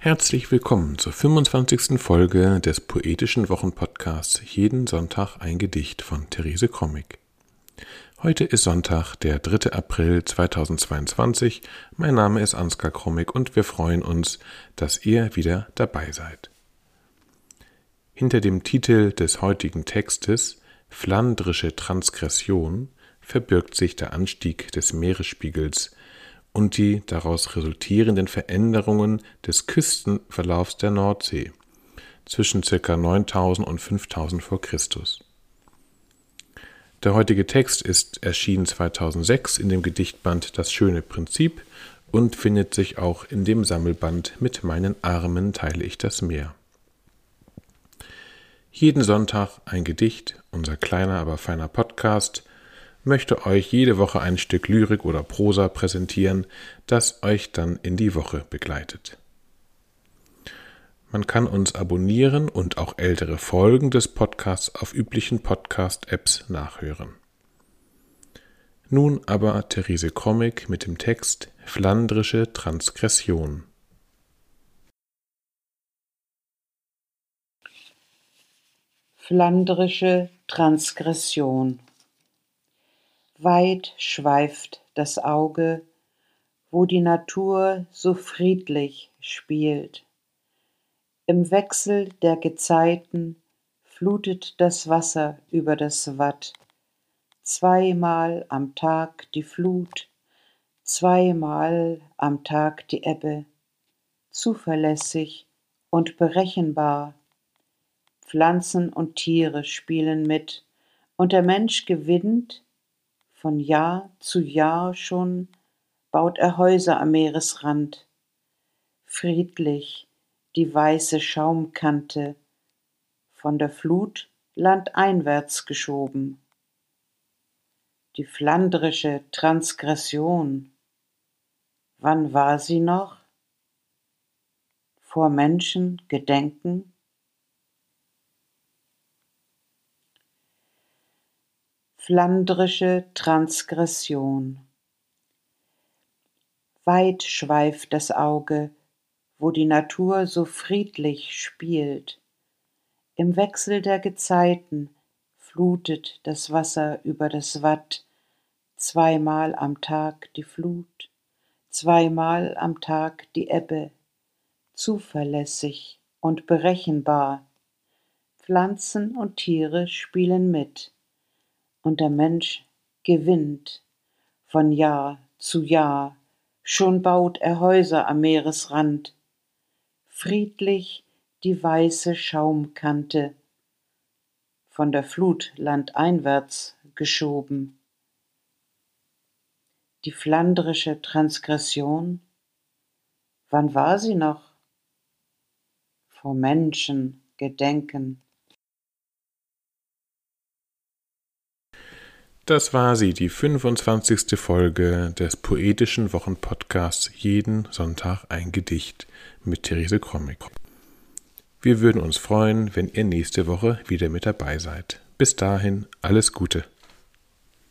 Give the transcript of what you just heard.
Herzlich willkommen zur 25. Folge des poetischen Wochenpodcasts Jeden Sonntag ein Gedicht von Therese Krommig. Heute ist Sonntag, der 3. April 2022. Mein Name ist Ansgar Krommig und wir freuen uns, dass ihr wieder dabei seid. Hinter dem Titel des heutigen Textes Flandrische Transgression verbirgt sich der Anstieg des Meeresspiegels und die daraus resultierenden Veränderungen des Küstenverlaufs der Nordsee zwischen ca. 9000 und 5000 vor Christus. Der heutige Text ist erschienen 2006 in dem Gedichtband Das schöne Prinzip und findet sich auch in dem Sammelband Mit meinen Armen teile ich das Meer. Jeden Sonntag ein Gedicht, unser kleiner, aber feiner Podcast, möchte euch jede Woche ein Stück Lyrik oder Prosa präsentieren, das euch dann in die Woche begleitet. Man kann uns abonnieren und auch ältere Folgen des Podcasts auf üblichen Podcast-Apps nachhören. Nun aber Therese Krommig mit dem Text Flandrische Transgression. Flandrische Transgression Weit schweift das Auge, wo die Natur so friedlich spielt. Im Wechsel der Gezeiten flutet das Wasser über das Watt. Zweimal am Tag die Flut, zweimal am Tag die Ebbe, zuverlässig und berechenbar. Pflanzen und Tiere spielen mit, und der Mensch gewinnt von Jahr zu Jahr schon baut er Häuser am Meeresrand. Friedlich die weiße Schaumkante, von der Flut landeinwärts geschoben. Die flandrische Transgression, wann war sie noch? Vor Menschen gedenken? Flandrische Transgression Weit schweift das Auge, wo die Natur so friedlich spielt. Im Wechsel der Gezeiten flutet das Wasser über das Watt, zweimal am Tag die Flut, zweimal am Tag die Ebbe, zuverlässig und berechenbar. Pflanzen und Tiere spielen mit und der Mensch gewinnt von Jahr zu Jahr, schon baut er Häuser am Meeresrand, friedlich die weiße Schaumkante, von der Flut landeinwärts geschoben. Die flandrische Transgression, wann war sie noch? Vor Menschen gedenken. Das war sie, die 25. Folge des poetischen Wochenpodcasts Jeden Sonntag ein Gedicht mit Therese Krommig. Wir würden uns freuen, wenn ihr nächste Woche wieder mit dabei seid. Bis dahin, alles Gute.